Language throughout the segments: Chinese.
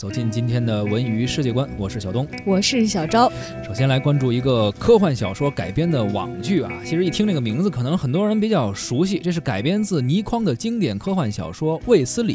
走进今天的文娱世界观，我是小东，我是小昭。首先来关注一个科幻小说改编的网剧啊，其实一听这个名字，可能很多人比较熟悉，这是改编自倪匡的经典科幻小说《卫斯理》。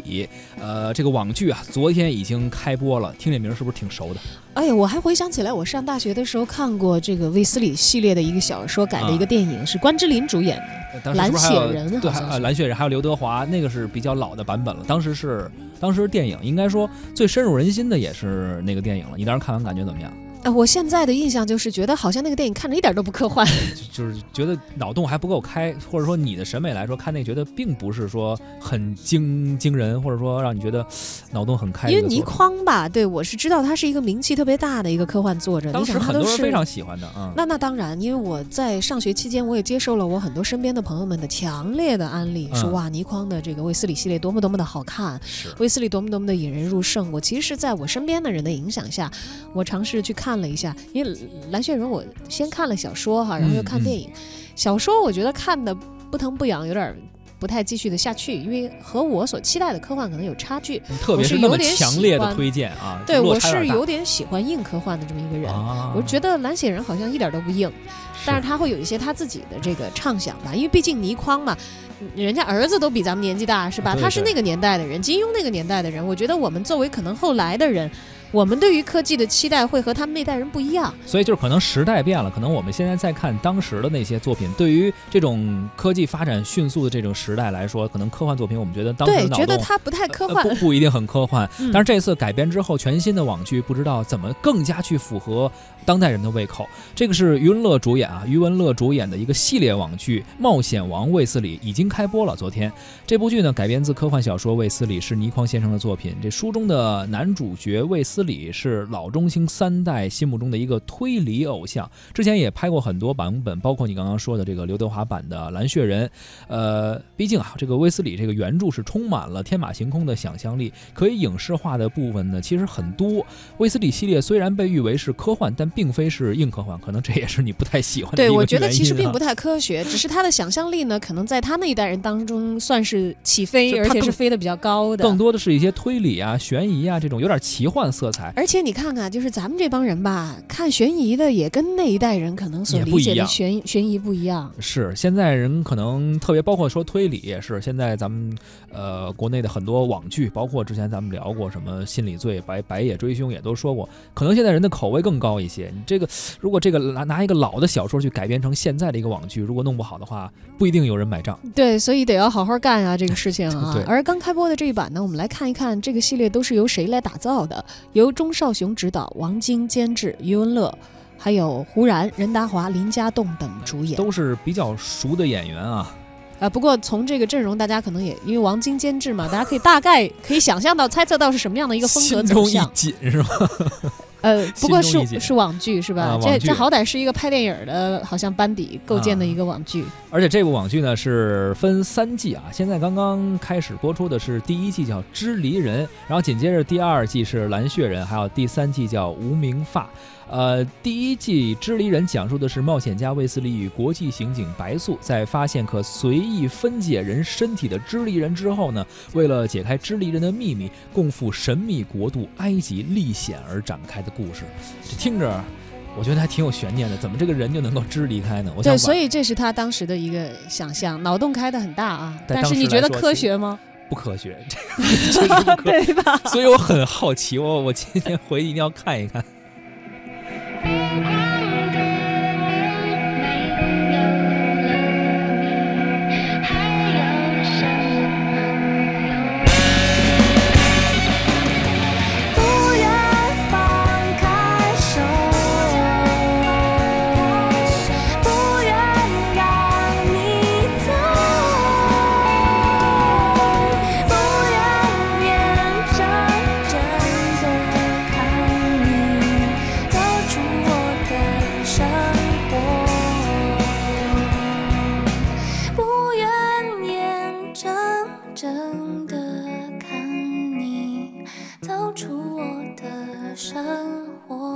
呃，这个网剧啊，昨天已经开播了，听这名是不是挺熟的？哎呀，我还回想起来，我上大学的时候看过这个卫斯理系列的一个小说改的一个电影，是关之琳主演的《蓝血人》，对，蓝血人还有刘德华，那个是比较老的版本了，当时是。当时电影应该说最深入人心的也是那个电影了，你当时看完感觉怎么样？我现在的印象就是觉得好像那个电影看着一点都不科幻，就是觉得脑洞还不够开，或者说你的审美来说看那个觉得并不是说很惊惊人，或者说让你觉得脑洞很开。因为倪匡吧，对我是知道他是一个名气特别大的一个科幻作者，当时很多人非常喜欢的啊。那那当然，因为我在上学期间我也接受了我很多身边的朋友们的强烈的安利，说哇倪匡的这个卫斯理系列多么多么的好看，卫斯理多么多么的引人入胜。我其实是在我身边的人的影响下，我尝试去看。看了一下，因为蓝血人我先看了小说哈，然后又看电影。小说我觉得看的不疼不痒，有点不太继续的下去，因为和我所期待的科幻可能有差距。特别是那么强烈的推荐啊！对我是有点喜欢硬科幻的这么一个人，我觉得蓝血人好像一点都不硬，但是他会有一些他自己的这个畅想吧，因为毕竟倪匡嘛，人家儿子都比咱们年纪大是吧？他是那个年代的人，金庸那个年代的人，我觉得我们作为可能后来的人。我们对于科技的期待会和他们那代人不一样，所以就是可能时代变了，可能我们现在在看当时的那些作品，对于这种科技发展迅速的这种时代来说，可能科幻作品我们觉得当时对觉得它不太科幻，不不一定很科幻。但是这次改编之后，全新的网剧不知道怎么更加去符合当代人的胃口。这个是余文乐主演啊，余文乐主演的一个系列网剧《冒险王卫斯理》已经开播了。昨天这部剧呢改编自科幻小说《卫斯理》，是倪匡先生的作品。这书中的男主角卫斯。理是老中青三代心目中的一个推理偶像，之前也拍过很多版本，包括你刚刚说的这个刘德华版的《蓝血人》。呃，毕竟啊，这个卫斯理这个原著是充满了天马行空的想象力，可以影视化的部分呢其实很多。卫斯理系列虽然被誉为是科幻，但并非是硬科幻，可能这也是你不太喜欢的对，我觉得其实并不太科学，只是他的想象力呢，可能在他那代人当中算是起飞，而且是飞得比较高的。更多的是一些推理啊、悬疑啊这种有点奇幻色。彩，而且你看看，就是咱们这帮人吧，看悬疑的也跟那一代人可能所理解的悬悬疑不一样。是现在人可能特别，包括说推理也是。现在咱们呃国内的很多网剧，包括之前咱们聊过什么心理罪、白白夜追凶，也都说过，可能现在人的口味更高一些。你这个如果这个拿拿一个老的小说去改编成现在的一个网剧，如果弄不好的话，不一定有人买账。对，所以得要好好干啊，这个事情啊。而刚开播的这一版呢，我们来看一看这个系列都是由谁来打造的。由钟少雄执导，王晶监制，余文乐，还有胡然、任达华、林家栋等主演，都是比较熟的演员啊。啊，不过从这个阵容，大家可能也因为王晶监制嘛，大家可以大概可以想象到、猜测到是什么样的一个风格走向。心中一紧是吗？呃，不过是是网剧是吧？这这好歹是一个拍电影的，好像班底构建的一个网剧。而且这部网剧呢是分三季啊，现在刚刚开始播出的是第一季叫《支离人》，然后紧接着第二季是《蓝血人》，还有第三季叫《无名发》。呃，第一季《支离人》讲述的是冒险家卫斯理与国际刑警白素在发现可随意分解人身体的支离人之后呢，为了解开支离人的秘密，共赴神秘国度埃及历险而展开的故事。这听着，我觉得还挺有悬念的。怎么这个人就能够支离开呢？我对，所以这是他当时的一个想象，脑洞开的很大啊。但是你觉得科学吗？不科学，这个 对吧？所以我很好奇，我我今天回去一定要看一看。我。